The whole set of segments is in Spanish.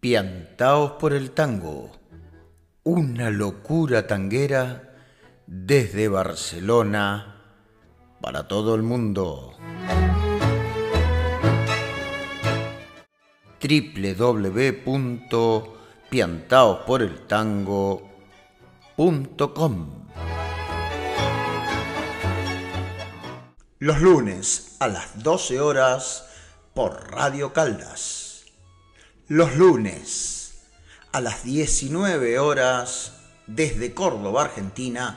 Piantaos por el tango, una locura tanguera desde Barcelona para todo el mundo. www.piantaosporeltango.com Los lunes a las 12 horas por Radio Caldas. Los lunes a las 19 horas desde Córdoba, Argentina,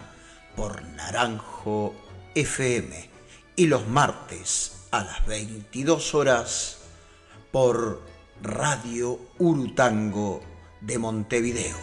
por Naranjo FM. Y los martes a las 22 horas por Radio Urutango de Montevideo.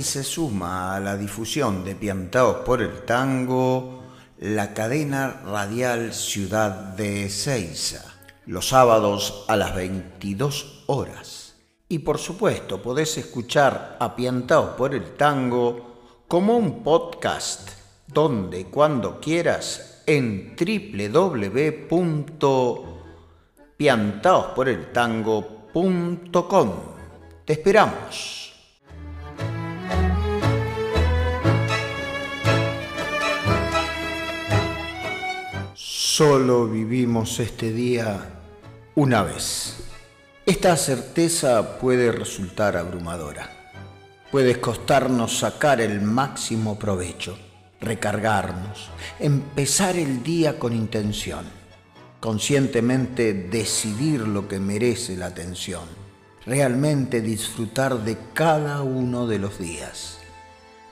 Y se suma a la difusión de Piantaos por el Tango la cadena radial Ciudad de Ezeiza, los sábados a las 22 horas. Y por supuesto podés escuchar a Piantaos por el Tango como un podcast donde cuando quieras en www.piantaosporeltango.com. Te esperamos. Solo vivimos este día una vez. Esta certeza puede resultar abrumadora. Puede costarnos sacar el máximo provecho recargarnos, empezar el día con intención, conscientemente decidir lo que merece la atención, realmente disfrutar de cada uno de los días.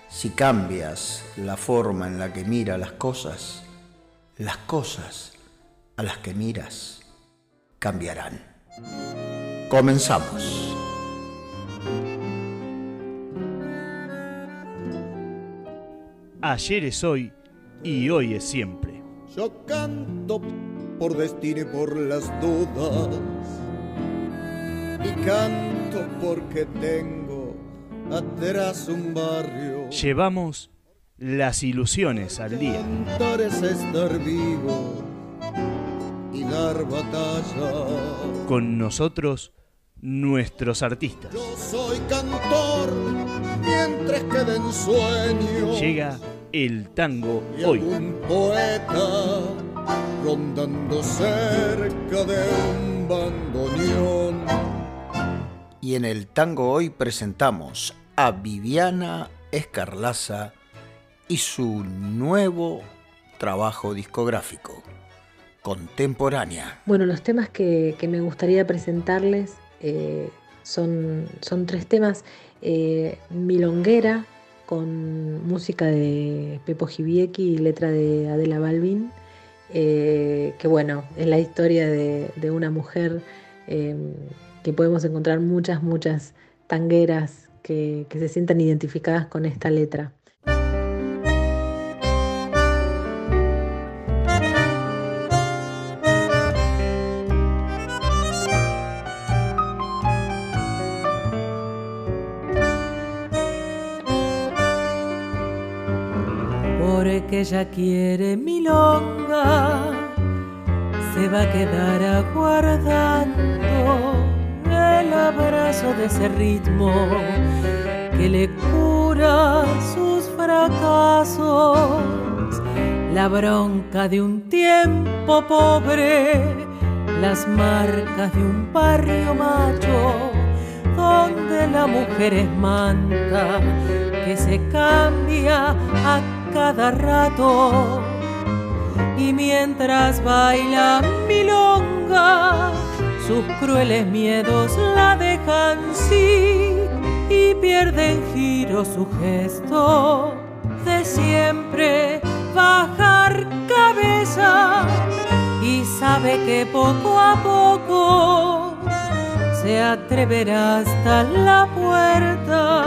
Si cambias la forma en la que mira las cosas, las cosas a las que miras cambiarán. Comenzamos. Ayer es hoy y hoy es siempre. Yo canto por destino y por las dudas. Y canto porque tengo atrás un barrio. Llevamos las ilusiones al día. Cantar es estar vivo y dar batalla. Con nosotros, nuestros artistas. Yo soy cantor mientras queden sueños. Llega el tango hoy. Un poeta rondando cerca de un bandoneón. Y en el tango hoy presentamos a Viviana Escarlaza y su nuevo trabajo discográfico, Contemporánea. Bueno, los temas que, me gustaría presentarles eh, son, son tres temas. Eh, Milonguera, con música de Pepo Gibieki y letra de Adela Balvin, eh, que bueno, es la historia de, una mujer que podemos encontrar muchas, muchas tangueras que se sientan identificadas con esta letra. Que ella quiere milonga, se va a quedar aguardando el abrazo de ese ritmo que le cura sus fracasos, la bronca de un tiempo pobre, las marcas de un barrio macho donde la mujer es manta que se cambia a cada rato. Y mientras baila milonga sus crueles miedos la dejan sí y pierden giro su gesto de siempre. Bajar cabeza y sabe que poco a poco se atreverá hasta la puerta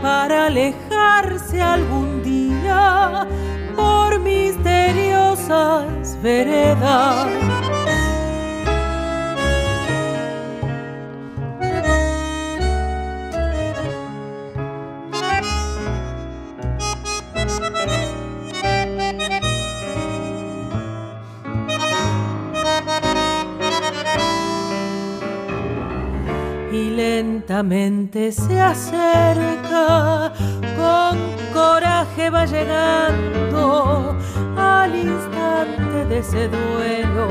para alejarse algún día por misteriosas veredas. Y lentamente se acerca, con coraje va llegando al instante de ese duelo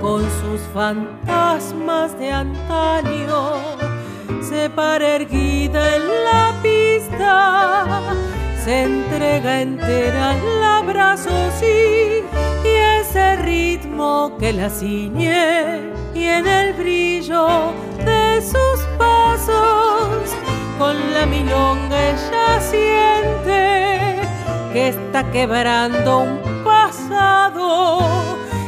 con sus fantasmas de antaño. Se para erguida en la pista, se entrega entera al abrazo, sí, y ese ritmo que la ciñe y en el brillo sus pasos con la milonga ella siente que está quebrando un pasado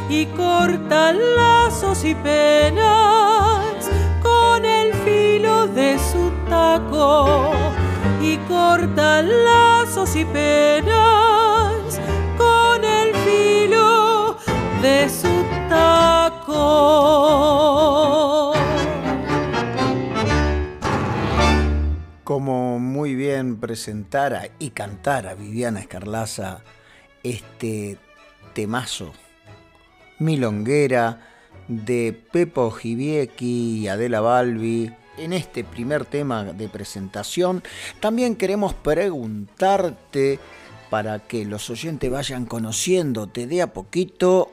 y corta lazos y penas con el filo de su taco y corta lazos y penas con el filo de su muy bien presentara y cantara Viviana Escarlaza este temazo milonguera de Pepo Giviecki y Adela Balbi. En este primer tema de presentación también queremos preguntarte para que los oyentes vayan conociéndote de a poquito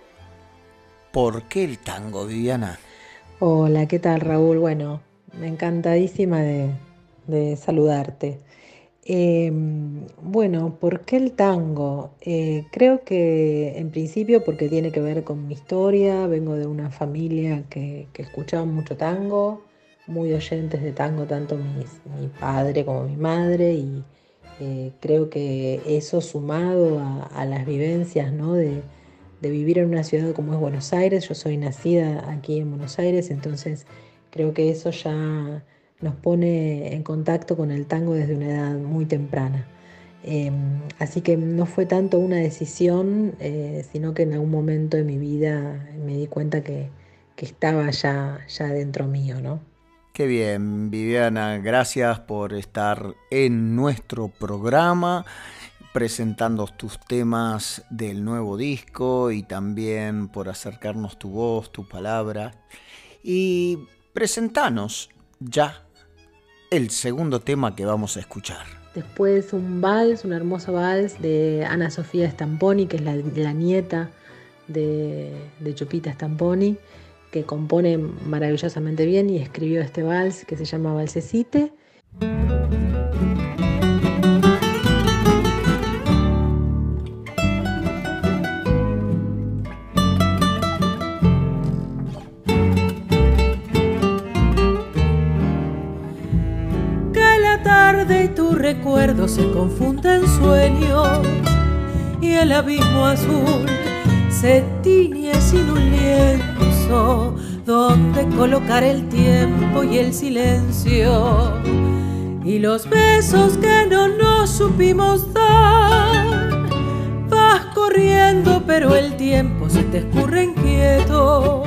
¿Por qué el tango, Viviana? Hola, ¿qué tal Raúl? Bueno, encantadísima de, saludarte. Em, bueno, ¿por qué el tango? Eh, creo que en principio porque tiene que ver con mi historia, vengo de una familia que, escuchaba mucho tango, muy oyentes de tango, tanto mi padre como mi madre, y eh, creo que eso sumado a, a las vivencias ¿no? de, de vivir en una ciudad como es Buenos Aires. Yo soy nacida aquí en Buenos Aires, entonces creo que eso ya nos pone en contacto con el tango desde una edad muy temprana. Em, así que no fue tanto una decisión, eh, sino que en algún momento de mi vida me di cuenta que, que estaba ya, ya dentro mío, ¿no? Qué bien, Viviana, gracias por estar en nuestro programa presentando tus temas del nuevo disco y también por acercarnos tu voz, tu palabra. Y presentanos ya el segundo tema que vamos a escuchar. Después un vals, un hermoso vals de Ana Sofía Stamponi, que es la, nieta de, Chupita Stamponi, que compone maravillosamente bien y escribió este vals que se llama Valsecite. Recuerdos se confunden sueños y el abismo azul se tiñe sin un lienzo donde colocar el tiempo y el silencio y los besos que no nos supimos dar. Vas corriendo pero el tiempo se te escurre inquieto.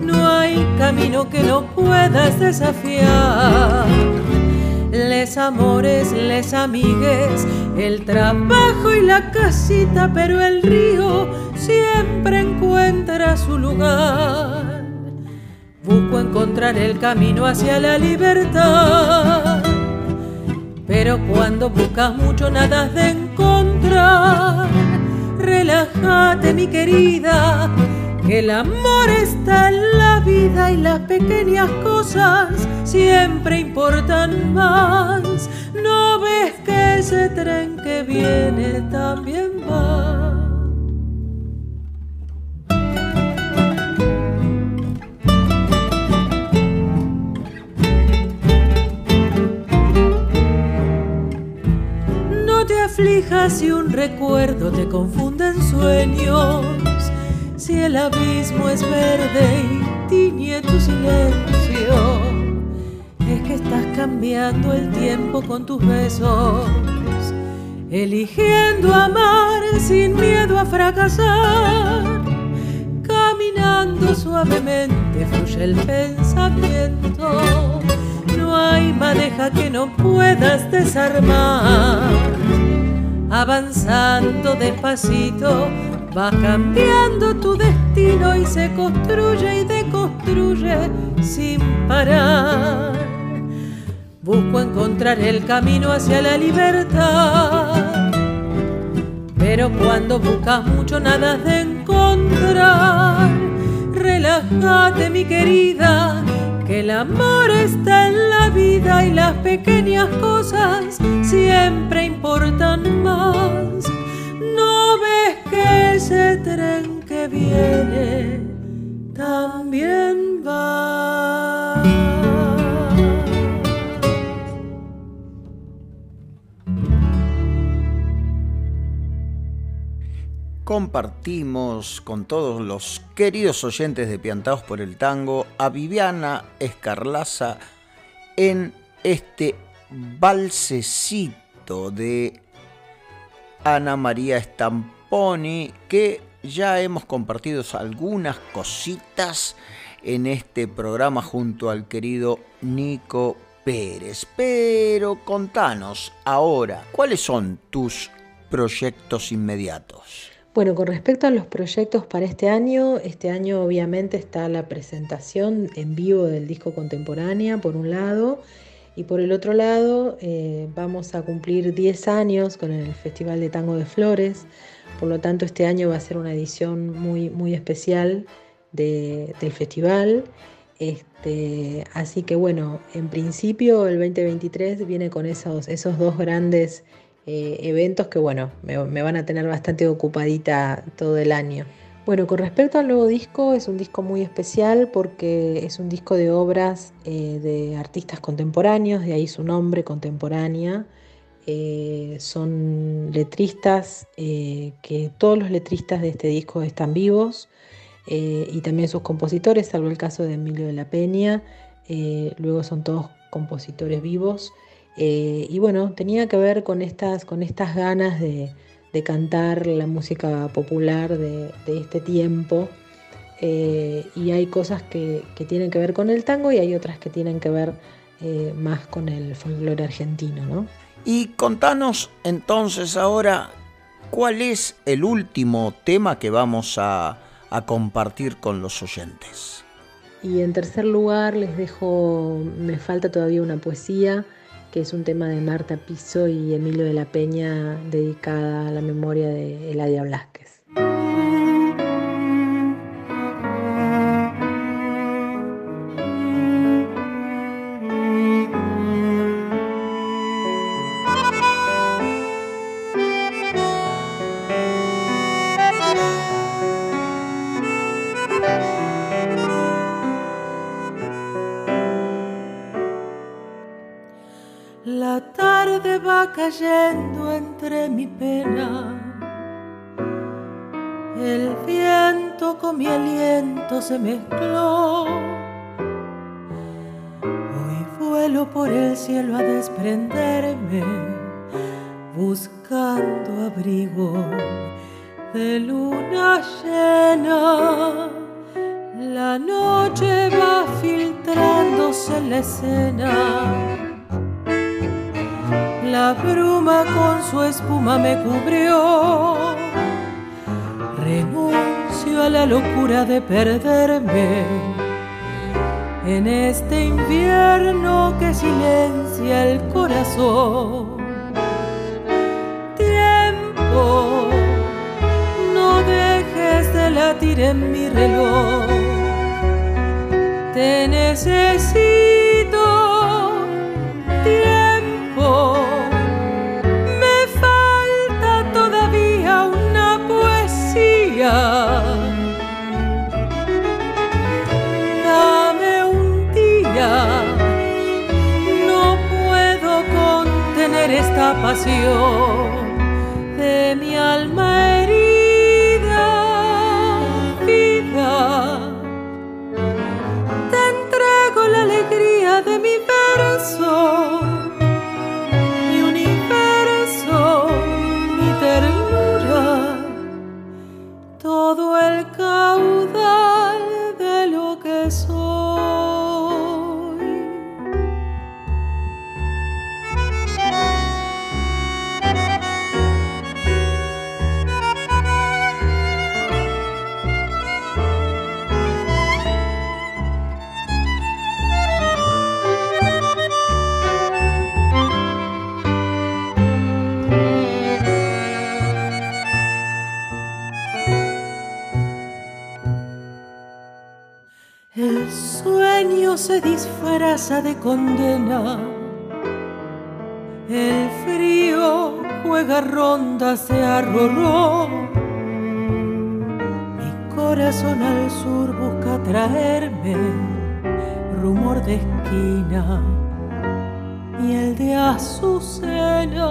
No hay camino que no puedas desafiar les amores, les amigues, el trabajo y la casita, pero el río siempre encuentra su lugar. Busco encontrar el camino hacia la libertad, pero cuando buscas mucho nada has de encontrar. Relájate mi querida, que el amor está en la vida y las pequeñas cosas siempre importan más. No ves que ese tren que viene también va. No te aflijas si un recuerdo te confunde en sueños si el abismo es verde y tiñe tu silencio, es que estás cambiando el tiempo con tus besos, eligiendo amar sin miedo a fracasar, caminando suavemente fluye el pensamiento, no hay madeja que no puedas desarmar, avanzando despacito Va cambiando tu destino y se construye y deconstruye sin parar. encontrar el camino hacia la libertad. Pero cuando buscas mucho nada de encontrar, relájate mi querida, que el amor está en la vida y las pequeñas cosas siempre importan más. Ves que ese tren que viene también va. compartimos con todos los queridos oyentes de Piantados por el Tango a Viviana Escarlaza en este balsecito de Ana María Stamponi que ya hemos compartido algunas cositas en este programa junto al querido Nico Pérez. Pero contanos ahora, ¿cuáles son tus proyectos inmediatos? Bueno, con respecto a los proyectos para este año, este año obviamente está la presentación en vivo del disco contemporánea, por un lado, y por el otro lado eh, vamos a cumplir 10 años con el Festival de Tango de Flores, por lo tanto este año va a ser una edición muy, muy especial del festival. Este, así que bueno, en principio el 2023 viene con esos, esos dos grandes eh, eventos que bueno, me, van a tener bastante ocupadita todo el año. Bueno, con respecto al nuevo disco, es un disco muy especial porque es un disco de obras eh, de artistas contemporáneos, de ahí su nombre, contemporánea. Eh, son letristas, que todos los letristas de este disco están vivos y también sus compositores, salvo el caso de Emilio de la Peña. luego son todos compositores vivos. Eh, y bueno, tenía que ver con estas, con estas ganas de, cantar la música popular de, este tiempo. Eh, y hay cosas que, tienen que ver con el tango y hay otras que tienen que ver eh, más con el folclore argentino, ¿no? Y contanos entonces ahora cuál es el último tema que vamos a compartir con los oyentes. Y en tercer lugar les dejo, me falta todavía una poesía que es un tema de Marta Piso y Emilio de la Peña dedicada a la memoria de Eladia Blasquez. Cayendo entre mi pena. El viento con mi aliento se mezcló. Hoy vuelo por el cielo a desprenderme, buscando abrigo de luna llena. La noche va filtrándose en la escena la bruma con su espuma me cubrió. Renuncio a la locura de perderme en este invierno que silencia el corazón. Tiempo, no dejes de latir en mi reloj. Te necesito. Pasión de mi alma se disfraza de condena. El frío juega rondas de arroró. Mi corazón al sur busca traerme rumor de esquina y el de azucena.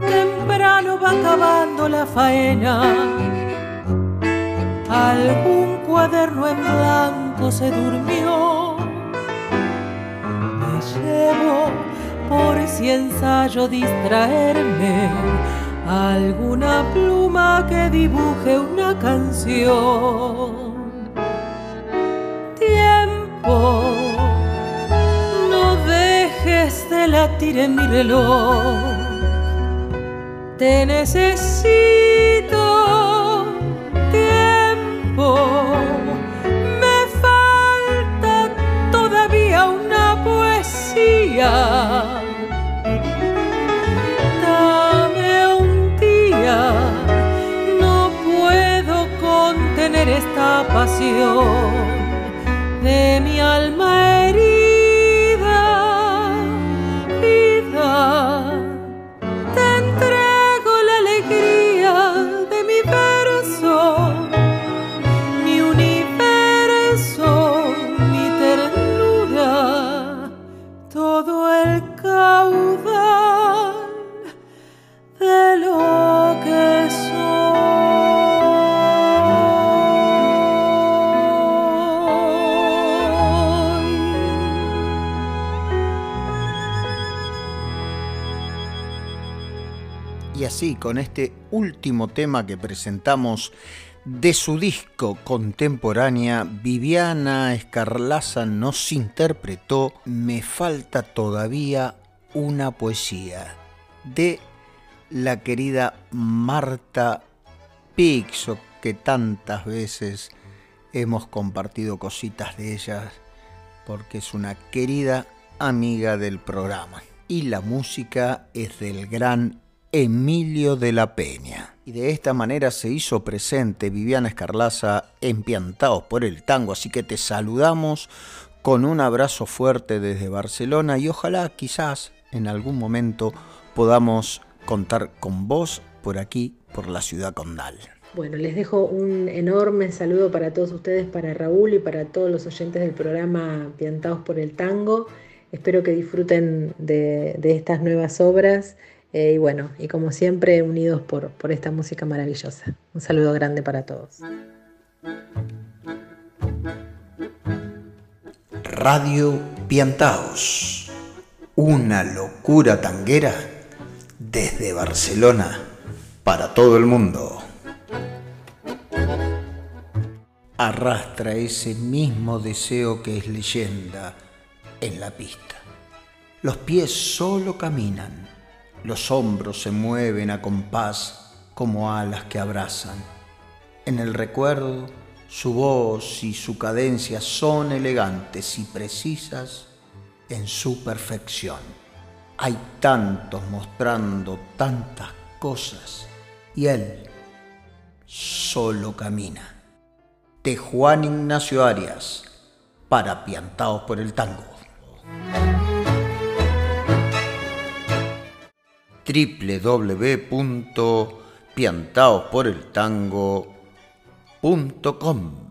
Temprano va acabando la faena algún cuaderno en blanco se durmió. Me llevo por si ensayo distraerme alguna pluma que dibuje una canción. Tiempo, no dejes de latir en mi reloj. Te necesito de mi alma así, con este último tema que presentamos de su disco contemporánea, Viviana Escarlaza nos interpretó Me falta todavía una poesía de la querida Marta Pixo, que tantas veces hemos compartido cositas de ella, porque es una querida amiga del programa. Y la música es del gran Emilio de la Peña. Y de esta manera se hizo presente Viviana Escarlaza empiantados por el tango, así que te saludamos con un abrazo fuerte desde Barcelona y ojalá quizás en algún momento podamos contar con vos por aquí, por la ciudad condal. Bueno, les dejo un enorme saludo para todos ustedes, para Raúl y para todos los oyentes del programa Piantados por el Tango. Espero que disfruten de, de estas nuevas obras eh, y bueno, y como siempre, unidos por, por esta música maravillosa. Un saludo grande para todos. Radio Piantaos, una locura tanguera desde Barcelona para todo el mundo. Arrastra ese mismo deseo que es leyenda en la pista. Los pies solo caminan los hombros se mueven a compás como alas que abrazan. En el recuerdo, su voz y su cadencia son elegantes y precisas en su perfección. Hay tantos mostrando tantas cosas y él solo camina. De Juan Ignacio Arias, para Piantaos por el Tango. www.piantaosporeltango.com.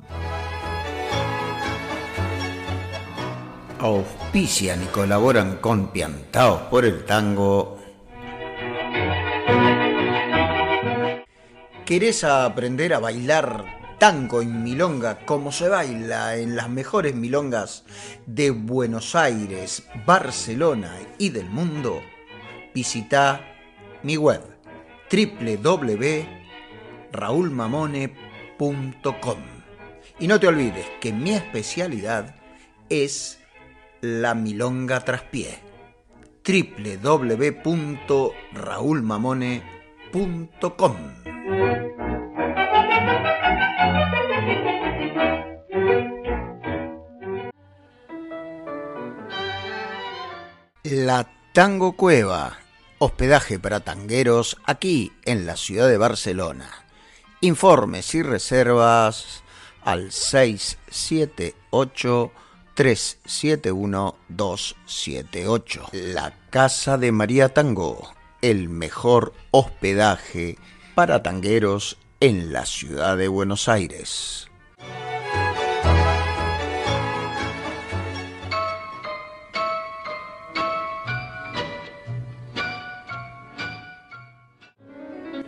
Auspician y colaboran con Piantaos por el Tango. ¿Querés aprender a bailar tango en milonga como se baila en las mejores milongas de Buenos Aires, Barcelona y del mundo? Visita mi web www.raulmamone.com. Y no te olvides que mi especialidad es la milonga traspié. www.raulmamone.com. La Tango Cueva hospedaje para tangueros aquí en la ciudad de Barcelona. Informes y reservas al 678 371 278. La Casa de María Tango, el mejor hospedaje para tangueros en la ciudad de Buenos Aires.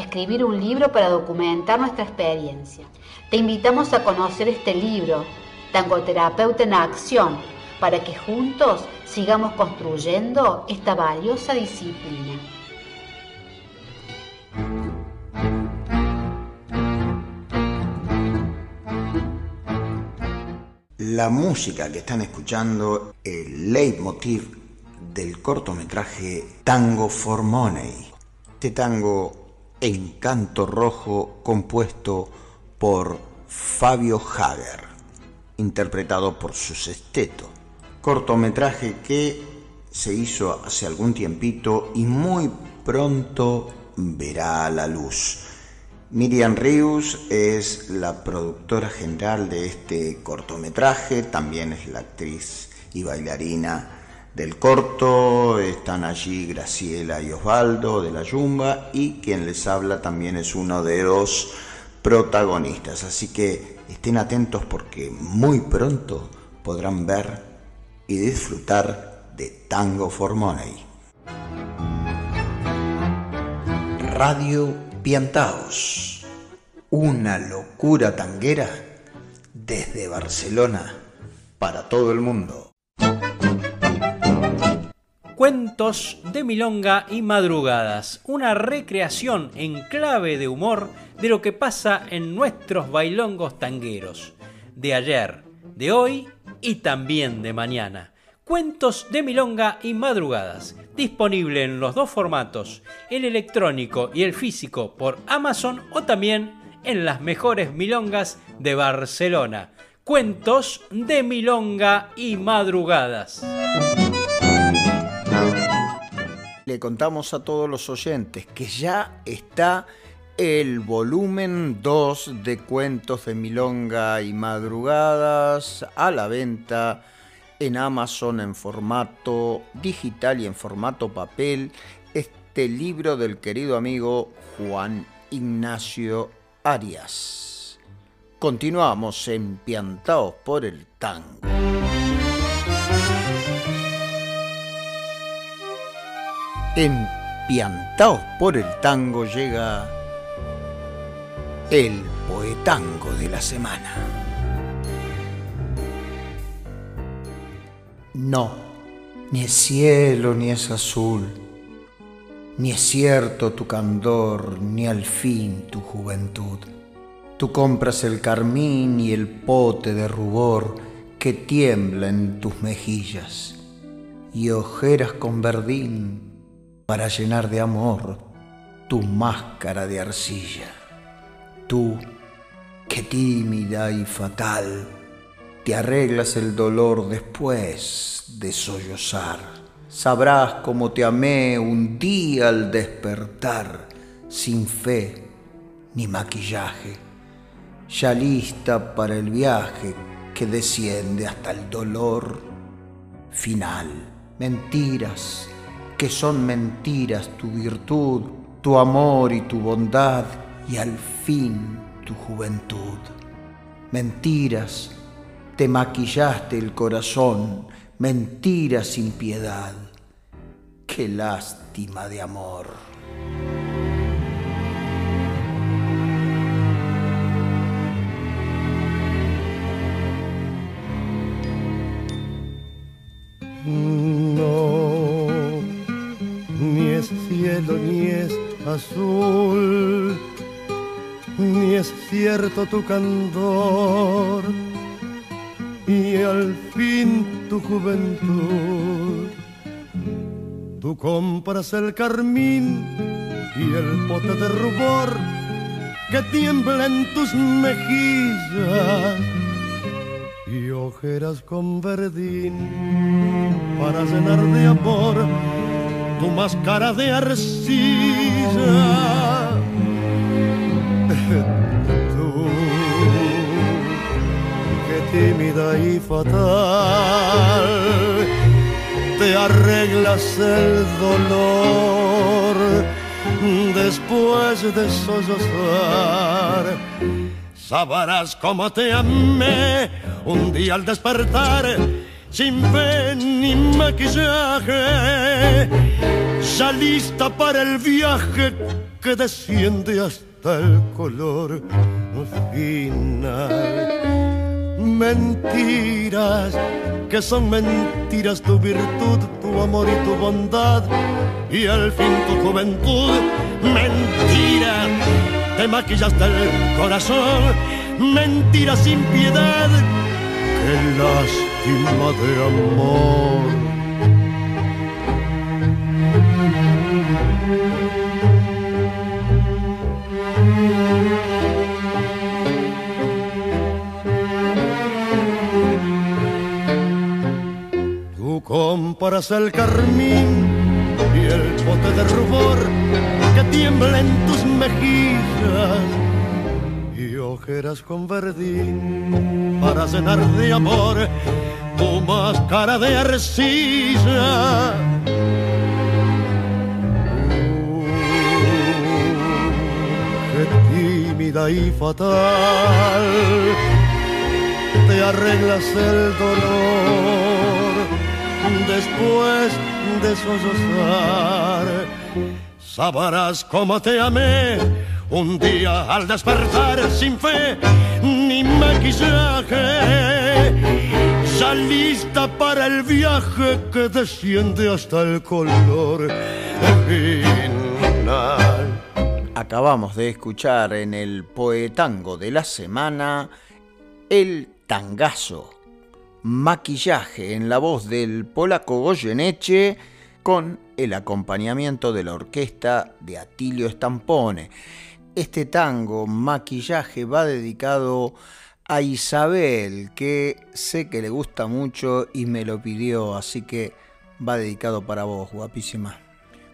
escribir un libro para documentar nuestra experiencia. Te invitamos a conocer este libro, Tangoterapeuta en Acción, para que juntos sigamos construyendo esta valiosa disciplina. La música que están escuchando, el leitmotiv del cortometraje Tango for Money. Este tango Encanto Rojo compuesto por Fabio Hager, interpretado por su sexteto. Cortometraje que se hizo hace algún tiempito y muy pronto verá a la luz. Miriam Rius es la productora general de este cortometraje, también es la actriz y bailarina del corto están allí Graciela y Osvaldo de la Yumba y quien les habla también es uno de los protagonistas. Así que estén atentos porque muy pronto podrán ver y disfrutar de Tango for Money. Radio Piantaos, una locura tanguera desde Barcelona para todo el mundo. Cuentos de Milonga y Madrugadas, una recreación en clave de humor de lo que pasa en nuestros bailongos tangueros, de ayer, de hoy y también de mañana. Cuentos de Milonga y Madrugadas, disponible en los dos formatos, el electrónico y el físico por Amazon o también en las mejores milongas de Barcelona. Cuentos de Milonga y Madrugadas. Le contamos a todos los oyentes que ya está el volumen 2 de Cuentos de Milonga y Madrugadas a la venta en Amazon en formato digital y en formato papel. Este libro del querido amigo Juan Ignacio Arias. Continuamos empiantados por el tango. Empiantaos por el tango llega el poetango de la semana. No, ni es cielo ni es azul, ni es cierto tu candor, ni al fin tu juventud. Tú compras el carmín y el pote de rubor que tiembla en tus mejillas, y ojeras con verdín para llenar de amor tu máscara de arcilla. Tú, que tímida y fatal, te arreglas el dolor después de sollozar. Sabrás cómo te amé un día al despertar, sin fe ni maquillaje, ya lista para el viaje que desciende hasta el dolor final. Mentiras que son mentiras tu virtud, tu amor y tu bondad y al fin tu juventud. Mentiras, te maquillaste el corazón, mentiras sin piedad. Qué lástima de amor. Azul, ni es cierto tu candor. y al fin tu juventud. Tú compras el carmín y el pote de rubor que tiembla en tus mejillas y ojeras con verdín para llenar de amor tu máscara de arcilla. Tú, que tímida y fatal, te arreglas el dolor después de sollozar. Sabrás cómo te amé un día al despertar, sin fe ni maquillaje, ya lista para el viaje que desciende hasta el color final. Mentiras, que son mentiras tu virtud, tu amor y tu bondad, y al fin tu juventud. Mentira, te maquillaste el corazón, mentira sin piedad, qué lástima de amor. Tú compras el carmín y el pote de rubor que tiembla en tus mejillas ojeras con verdín para llenar de amor tu máscara de arcilla. Uh, tímida y fatal te arreglas el dolor después de sollozar. Sabrás cómo te amé un día al despertar sin fe ni maquillaje. Ya lista para el viaje que desciende hasta el color final. Acabamos de escuchar en el poetango de la semana el tangazo, maquillaje en la voz del polaco Goyeneche con el acompañamiento de la orquesta de Atilio Stampone. Este tango, maquillaje, va dedicado a Isabel, que sé que le gusta mucho y me lo pidió, así que va dedicado para vos, guapísima.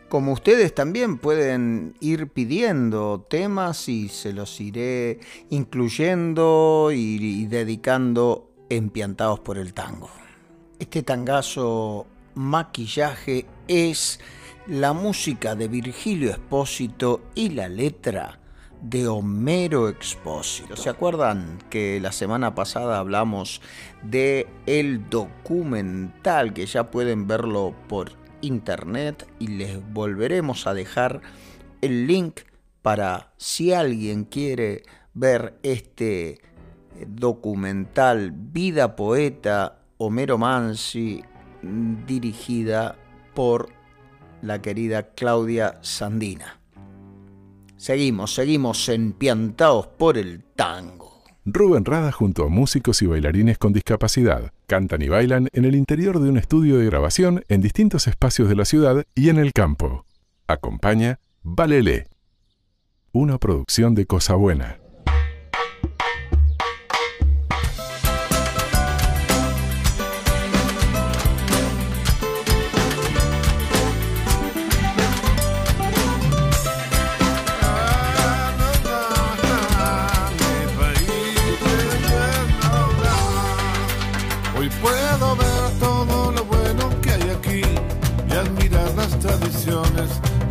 Como ustedes también pueden ir pidiendo temas y se los iré incluyendo y, dedicando empiantados por el tango. Este tangazo maquillaje es la música de Virgilio Espósito y la letra de Homero Expósito. ¿Se acuerdan que la semana pasada hablamos de el documental que ya pueden verlo por internet y les volveremos a dejar el link para si alguien quiere ver este documental Vida Poeta Homero Mansi dirigida por la querida Claudia Sandina. Seguimos, seguimos empiantados por el tango. Rubén Rada junto a músicos y bailarines con discapacidad cantan y bailan en el interior de un estudio de grabación en distintos espacios de la ciudad y en el campo. Acompaña Valele, una producción de Cosa Buena.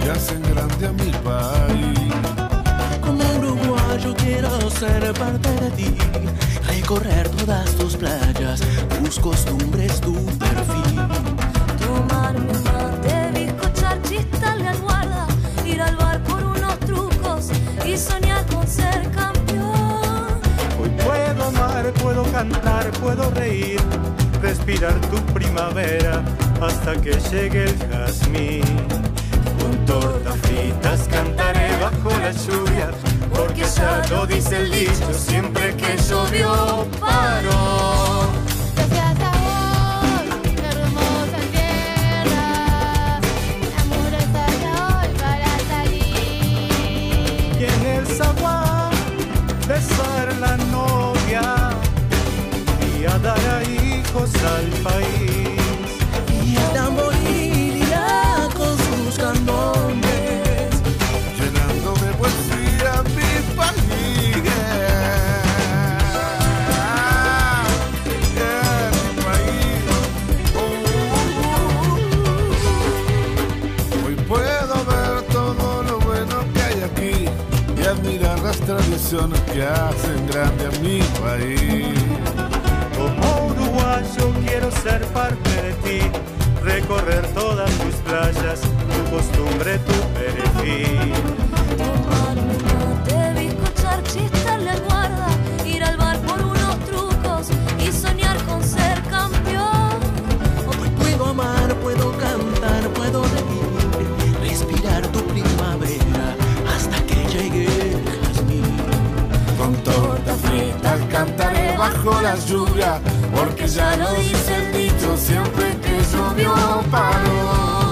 Que hacen grande a mi país. Como uruguayo quiero ser parte de ti, recorrer todas tus playas, tus costumbres, tu perfil. Tomarme un mate, bizcochar, chistarle al guarda, ir al bar por unos trucos y soñar con ser campeón. Hoy puedo amar, puedo cantar, puedo reír, respirar tu primavera hasta que llegue el jazmín tortas fritas cantaré bajo la lluvia, porque ya lo dice el dicho, siempre que llovió paró. besar la novia y a dar a hijos al país. Que hacen grande a mi país. Como uruguayo quiero ser parte de ti, recorrer todas tus playas, tu costumbre, tu perejil. Bajo la lluvia, porque ya lo dice el dicho, siempre que llovió paró.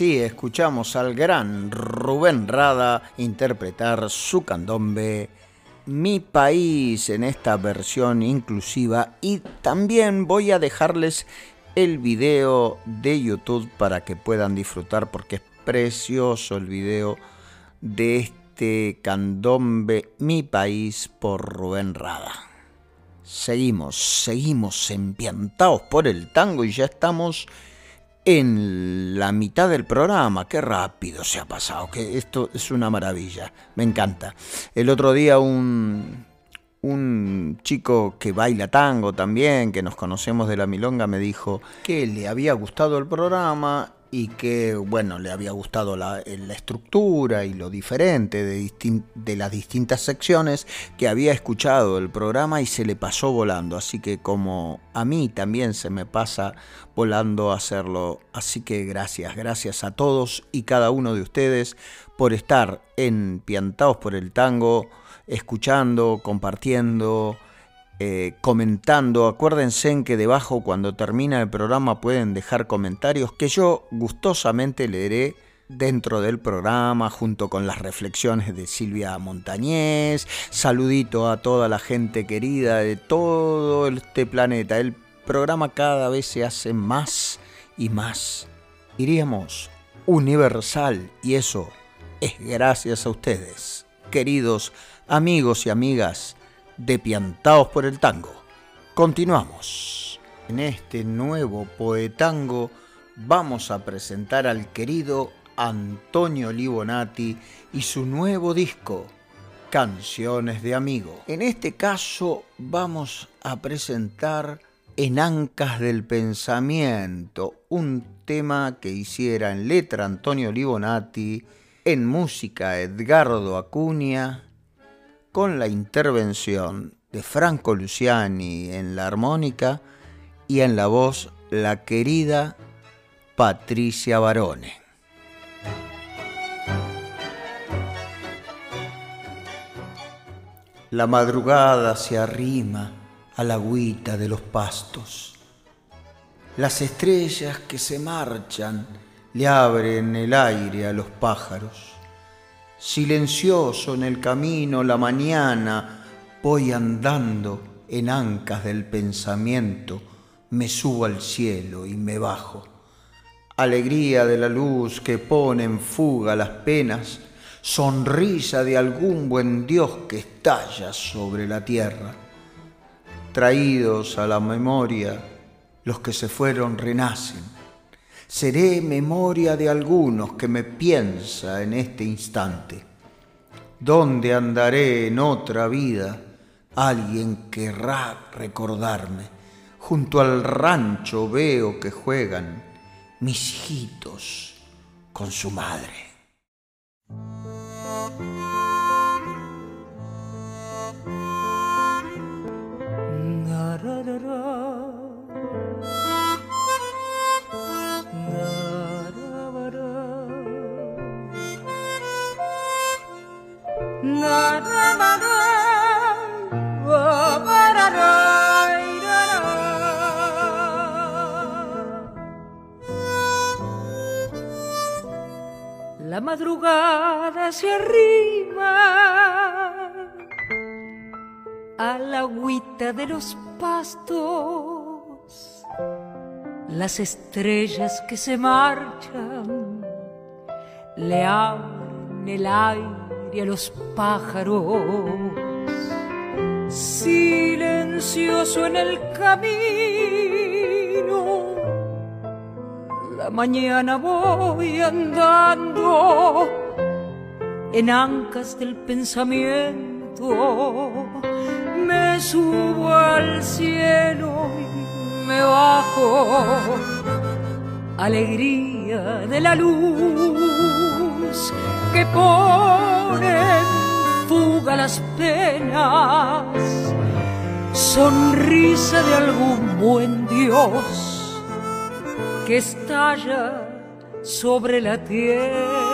Escuchamos al gran Rubén Rada interpretar su candombe Mi País en esta versión inclusiva y también voy a dejarles el video de YouTube para que puedan disfrutar porque es precioso el video de este candombe Mi País por Rubén Rada. Seguimos, seguimos empiantados por el tango y ya estamos en la mitad del programa. Qué rápido se ha pasado, que esto es una maravilla, me encanta. El otro día un, un chico que baila tango también, que nos conocemos de la milonga, me dijo que le había gustado el programa y que, bueno, le había gustado la, la estructura y lo diferente de las distintas secciones, que había escuchado el programa y se le pasó volando. Así que como a mí también se me pasa volando hacerlo. Así que gracias, gracias a todos y cada uno de ustedes por estar en Piantaos por el Tango, escuchando, compartiendo, eh, comentando. Acuérdense en que debajo cuando termina el programa pueden dejar comentarios que yo gustosamente leeré dentro del programa junto con las reflexiones de Silvia Montañés. Saludito a toda la gente querida de todo este planeta. El programa cada vez se hace más y más, diríamos, universal y eso es gracias a ustedes, queridos amigos y amigas de Piantaos por el Tango. Continuamos. En este nuevo poetango vamos a presentar al querido Antonio Libonati y su nuevo disco, Canciones de Amigo. En este caso vamos a presentar En Ancas del Pensamiento, un tema que hiciera en letra Antonio Libonati, en música Edgardo Acuña, con la intervención de Franco Luciani en la armónica y en la voz la querida Patricia Barone. La madrugada se arrima a la agüita de los pastos. Las estrellas que se marchan le abren el aire a los pájaros. Silencioso en el camino la mañana voy andando en ancas del pensamiento, me subo al cielo y me bajo. Alegría de la luz que pone en fuga las penas, sonrisa de algún buen Dios que estalla sobre la tierra. Traídos a la memoria, los que se fueron renacen. Seré memoria de algunos que me piensa en este instante. ¿Dónde andaré en otra vida? Alguien querrá recordarme. Junto al rancho veo que juegan mis hijitos con su madre. La madrugada se arrima a la agüita de los pastos, las estrellas que se marchan le abren el aire a los pájaros. Silencioso en el camino, la mañana voy andando en ancas del pensamiento. Me subo al cielo y me bajo. Alegría de la luz que pone fuga las penas. Sonrisa de algún buen Dios que estalla sobre la tierra.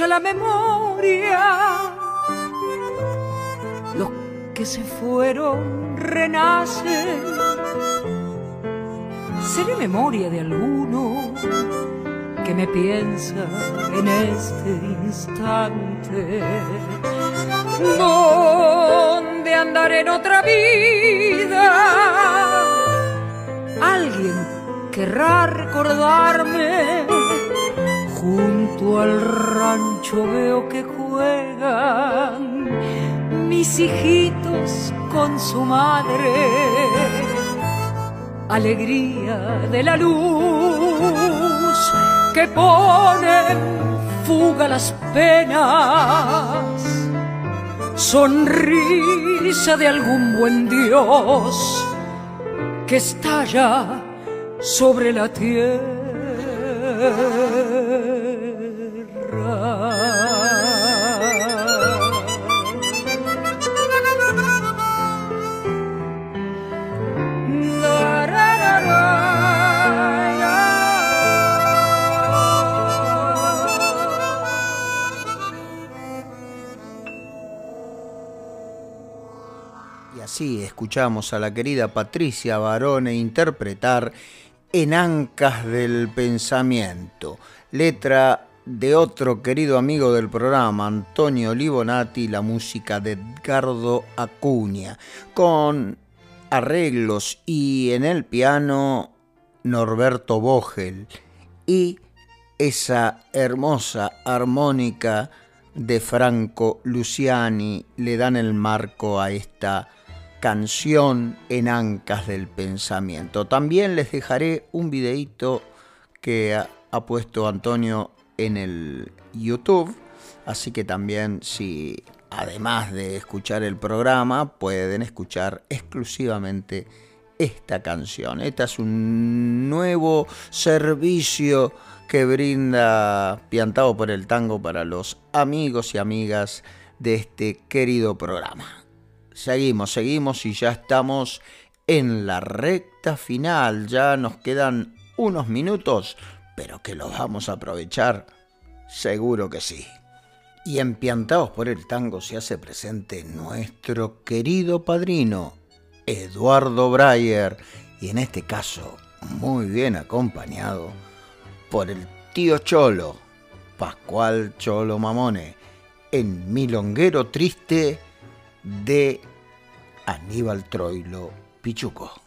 La memoria, los que se fueron renacen. Seré memoria de alguno que me piensa en este instante. ¿Dónde andaré en otra vida? Alguien querrá recordarme. Junto al rancho veo que juegan mis hijitos con su madre. Alegría de la luz que pone fuga las penas. Sonrisa de algún buen Dios que estalla sobre la tierra. Y así escuchamos a la querida Patricia Barone interpretar En Ancas del Pensamiento, letra de otro querido amigo del programa, Antonio Libonati, la música de Edgardo Acuña, con arreglos y en el piano Norberto Vogel y esa hermosa armónica de Franco Luciani le dan el marco a esta canción en ancas del pensamiento. También les dejaré un videito que ha, puesto Antonio en el YouTube, así que también si además de escuchar el programa pueden escuchar exclusivamente esta canción. Este es un nuevo servicio que brinda Piantado por el Tango para los amigos y amigas de este querido programa. Seguimos, seguimos y ya estamos en la recta final. Ya nos quedan unos minutos, pero que los vamos a aprovechar, seguro que sí. Y empiantados por el tango se hace presente nuestro querido padrino, Eduardo Breyer, y en este caso muy bien acompañado por el tío Cholo, Pascual Cholo Mamone, en Milonguero Triste de Aníbal Troilo Pichuco.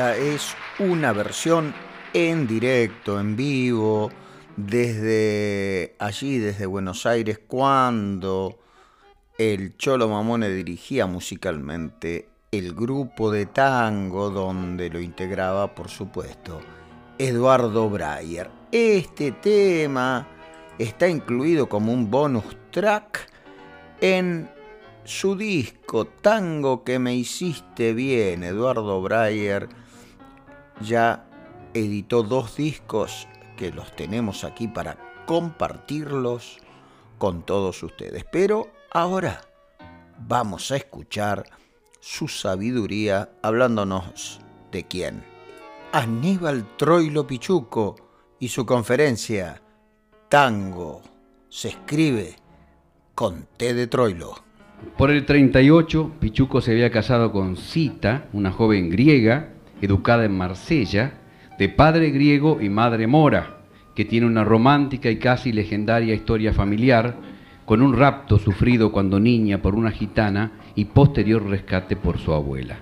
Es una versión en directo, en vivo, desde allí, desde Buenos Aires, cuando el Cholo Mamone dirigía musicalmente el grupo de tango donde lo integraba, por supuesto, Eduardo Breyer. Este tema está incluido como un bonus track en su disco Tango que me hiciste bien, Eduardo Breyer ya editó dos discos que los tenemos aquí para compartirlos con todos ustedes. Pero ahora vamos a escuchar su sabiduría hablándonos de quién. Aníbal Troilo Pichuco y su conferencia Tango se escribe con T de Troilo. Por el 38, Pichuco se había casado con Cita, una joven griega, educada en Marsella, de padre griego y madre mora, que tiene una romántica y casi legendaria historia familiar, con un rapto sufrido cuando niña por una gitana y posterior rescate por su abuela.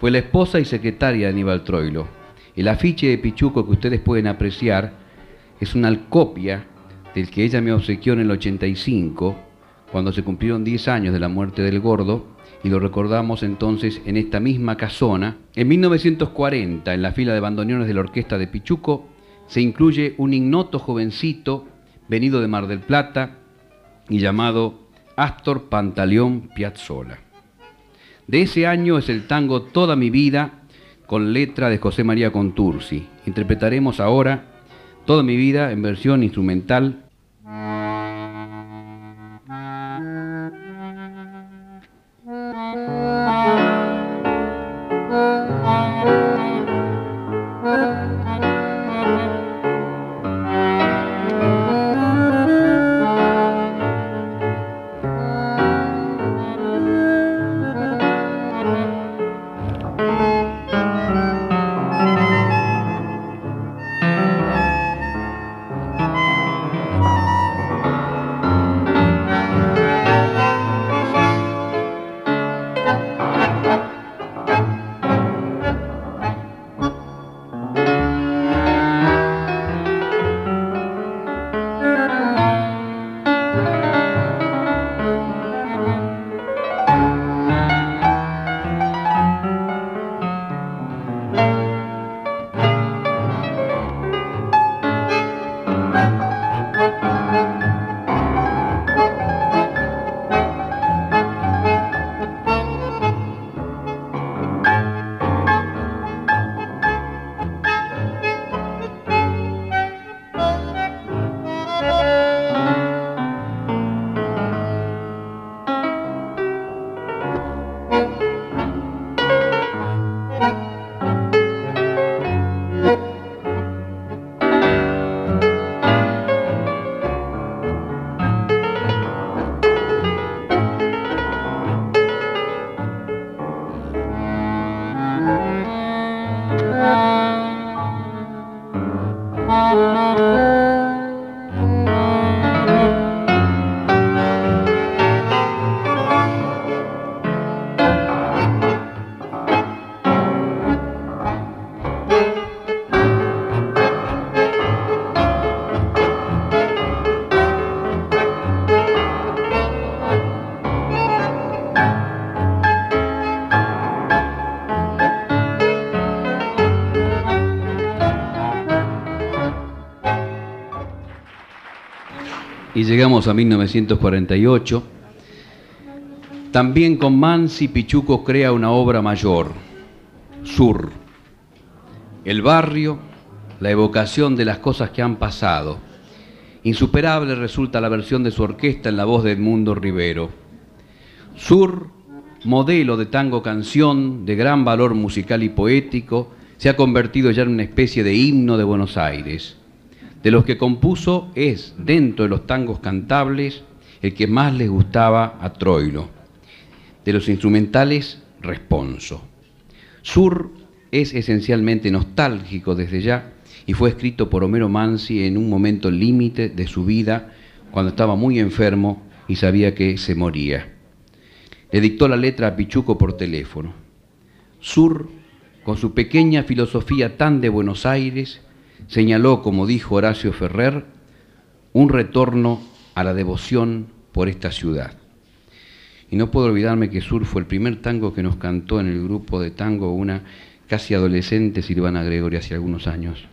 Fue la esposa y secretaria de Aníbal Troilo. El afiche de Pichuco que ustedes pueden apreciar es una copia del que ella me obsequió en el 85, cuando se cumplieron 10 años de la muerte del gordo, y lo recordamos entonces en esta misma casona. En 1940, en la fila de bandoneones de la orquesta de Pichuco, se incluye un ignoto jovencito venido de Mar del Plata y llamado Astor Pantaleón Piazzolla. De ese año es el tango Toda mi vida con letra de José María Contursi. Interpretaremos ahora Toda mi vida en versión instrumental llegamos a 1948. También con Mansi Pichuco crea una obra mayor, Sur. El barrio, la evocación de las cosas que han pasado. Insuperable resulta la versión de su orquesta en la voz de Edmundo Rivero. Sur, modelo de tango canción de gran valor musical y poético, se ha convertido ya en una especie de himno de Buenos Aires. De los que compuso es, dentro de los tangos cantables, el que más les gustaba a Troilo. De los instrumentales, Responso. Sur es esencialmente nostálgico desde ya y fue escrito por Homero Mansi en un momento límite de su vida, cuando estaba muy enfermo y sabía que se moría. Le dictó la letra a Pichuco por teléfono. Sur, con su pequeña filosofía tan de Buenos Aires, señaló, como dijo Horacio Ferrer, un retorno a la devoción por esta ciudad. Y no puedo olvidarme que Sur fue el primer tango que nos cantó en el grupo de tango una casi adolescente Silvana Gregory hace algunos años.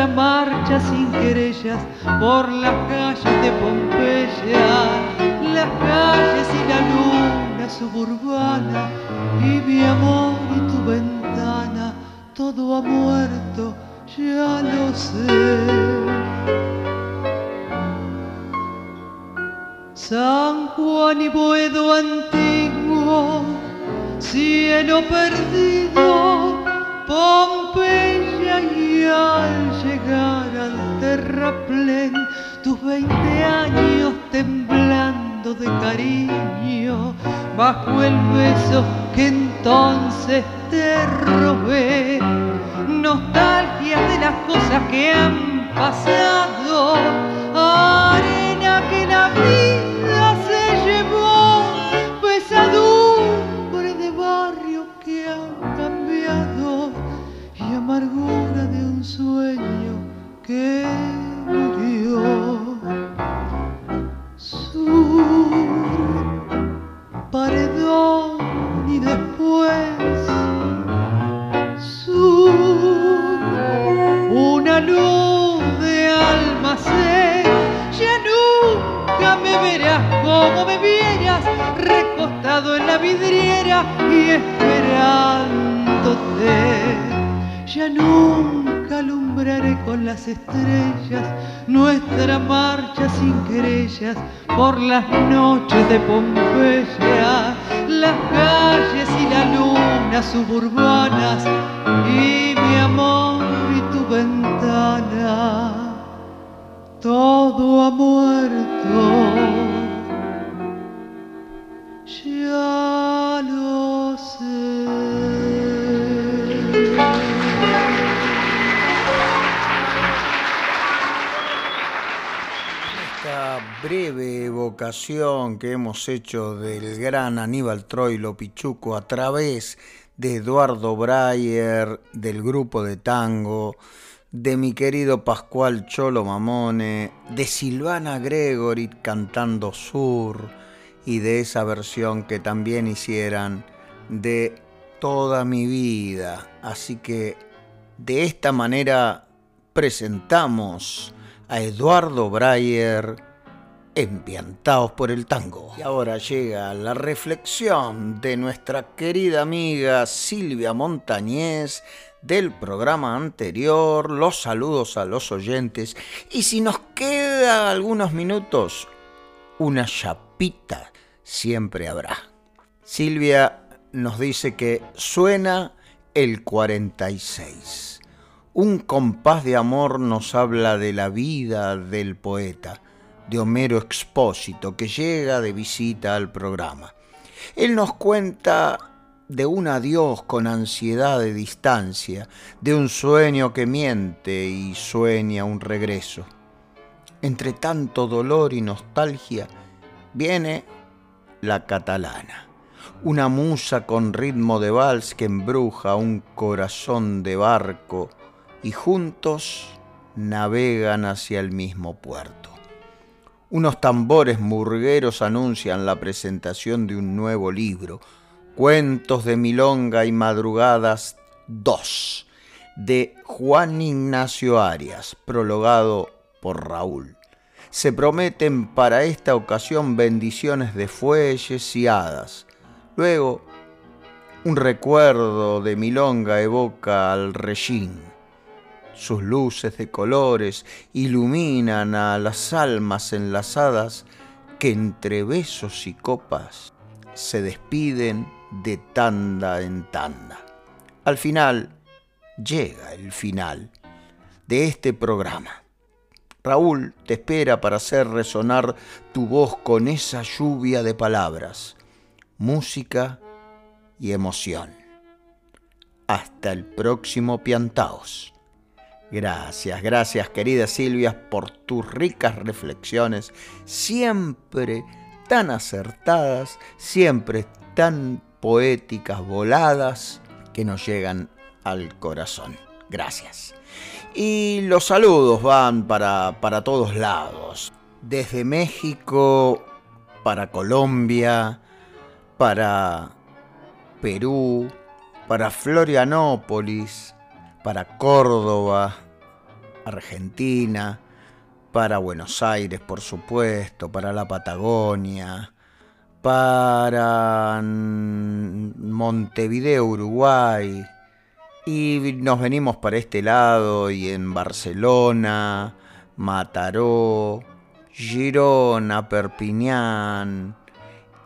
Nuestra marcha sin querellas por las calles de Pompeya, las calles y la luna suburbana y mi amor y tu ventana, todo ha muerto, ya lo sé. San Juan y Boedo antiguo, cielo perdido, Pompeya y al llegar al terraplén, tus veinte años temblando de cariño, bajo el beso que entonces te robé, nostalgia de las cosas que han pasado, arena que la vida se llevó, pesadumbre de barrio que han cambiado y amargura de un sueño que murió. Sur, paredón y después sur, una luz de almacén. Ya nunca me verás como me vieras recostado en la vidriera y esperándote. Ya nunca alumbraré con las estrellas nuestra marcha sin querellas por las noches de Pompeya, las calles y la luna suburbanas y mi amor y tu ventana. Todo ha muerto. Ya breve evocación que hemos hecho del gran Aníbal Troilo Pichuco a través de Eduardo Breyer, del grupo de tango, de mi querido Pascual Cholo Mamone, de Silvana Gregory cantando Sur y de esa versión que también hicieran de Toda mi vida. Así que de esta manera presentamos a Eduardo Breyer empiantados por el tango. Y ahora llega la reflexión de nuestra querida amiga Silvia Montañez del programa anterior, los saludos a los oyentes y si nos queda algunos minutos, una chapita siempre habrá. Silvia nos dice que suena el 46. Un compás de amor nos habla de la vida del poeta, de Homero Expósito, que llega de visita al programa. Él nos cuenta de un adiós con ansiedad de distancia, de un sueño que miente y sueña un regreso. Entre tanto dolor y nostalgia, viene la catalana, una musa con ritmo de vals que embruja un corazón de barco y juntos navegan hacia el mismo puerto. Unos tambores murgueros anuncian la presentación de un nuevo libro, Cuentos de Milonga y Madrugadas 2, de Juan Ignacio Arias, prologado por Raúl. Se prometen para esta ocasión bendiciones de fuelles y hadas. Luego, un recuerdo de Milonga evoca al Regín. Sus luces de colores iluminan a las almas enlazadas que entre besos y copas se despiden de tanda en tanda. Al final, llega el final de este programa. Raúl te espera para hacer resonar tu voz con esa lluvia de palabras, música y emoción. Hasta el próximo Piantaos. Gracias, gracias querida Silvia por tus ricas reflexiones, siempre tan acertadas, siempre tan poéticas, voladas, que nos llegan al corazón. Gracias. Y los saludos van para, para todos lados. Desde México, para Colombia, para Perú, para Florianópolis, para Córdoba, Argentina, para Buenos Aires, por supuesto, para la Patagonia, para Montevideo, Uruguay, y nos venimos para este lado y en Barcelona, Mataró, Girona, Perpiñán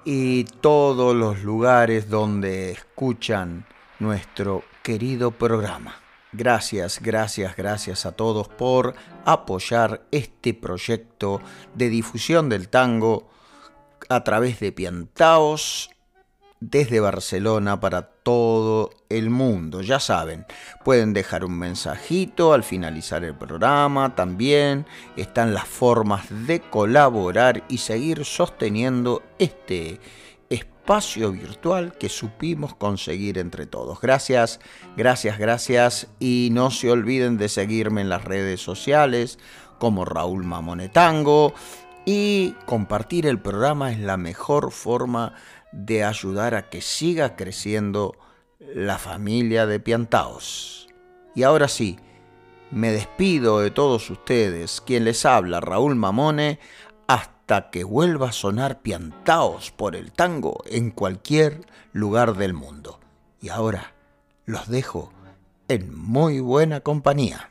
y todos los lugares donde escuchan nuestro querido programa. Gracias, gracias, gracias a todos por apoyar este proyecto de difusión del tango a través de Piantaos desde Barcelona para todo el mundo. Ya saben, pueden dejar un mensajito al finalizar el programa. También están las formas de colaborar y seguir sosteniendo este espacio virtual que supimos conseguir entre todos. Gracias, gracias, gracias. Y no se olviden de seguirme en las redes sociales como Raúl Mamonetango. Y compartir el programa es la mejor forma de ayudar a que siga creciendo la familia de Piantaos. Y ahora sí, me despido de todos ustedes, quien les habla, Raúl Mamone, hasta que vuelva a sonar Piantaos por el tango en cualquier lugar del mundo. Y ahora los dejo en muy buena compañía.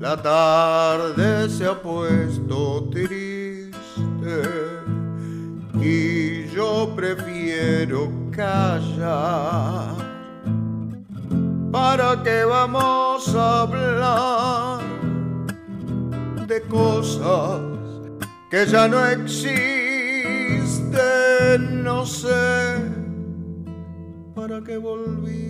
La tarde se ha puesto triste y yo prefiero callar. ¿Para qué vamos a hablar de cosas que ya no existen? No sé para que volviste.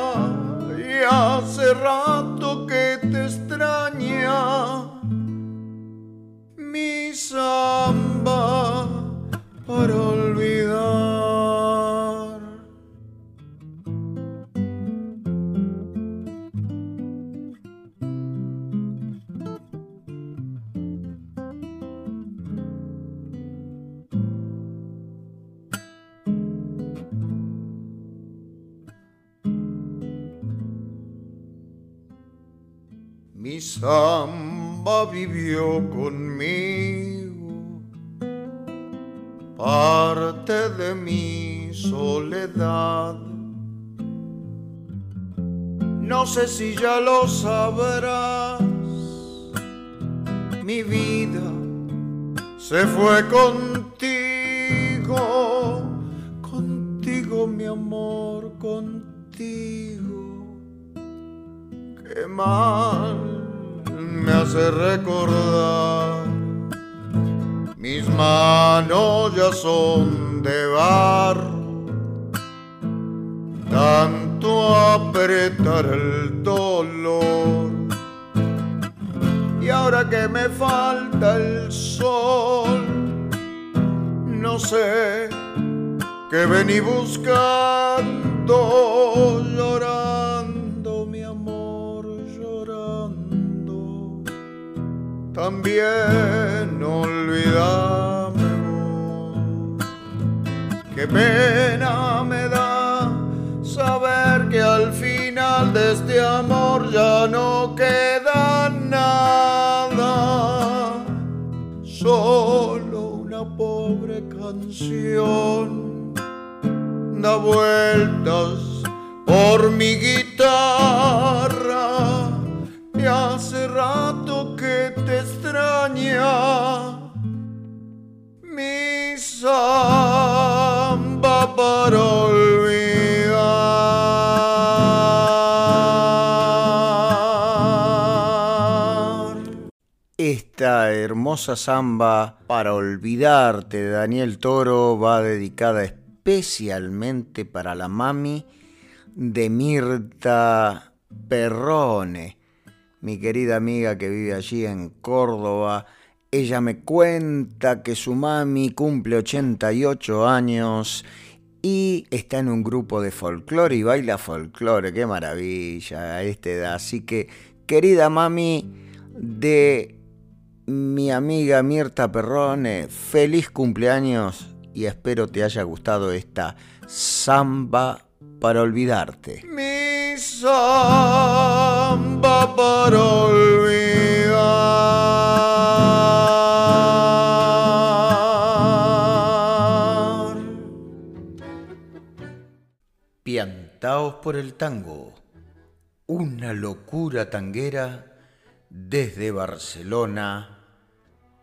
hace rato que te extraña. Mi samba para Samba vivió conmigo, parte de mi soledad. No sé si ya lo sabrás, mi vida se fue contigo, contigo mi amor, contigo qué mal me hace recordar. Mis manos ya son de bar, tanto apretar el dolor. Y ahora que me falta el sol, no sé qué vení buscando, llorando, También olvídame vos. Qué pena me da saber que al final de este amor ya no queda nada. Solo una pobre canción da vueltas por mi guitarra Esta hermosa samba para olvidarte de Daniel Toro va dedicada especialmente para la mami de Mirta Perrone, mi querida amiga que vive allí en Córdoba. Ella me cuenta que su mami cumple 88 años y está en un grupo de folclore y baila folclore. Qué maravilla a esta edad. Así que, querida mami de mi amiga Mirta Perrone, feliz cumpleaños y espero te haya gustado esta samba para olvidarte. Mi samba para olvidar. Piantaos por el tango. Una locura tanguera desde Barcelona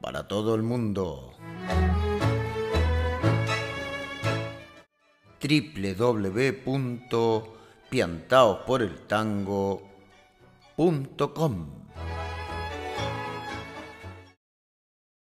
para todo el mundo. www.piantaosporeltango.com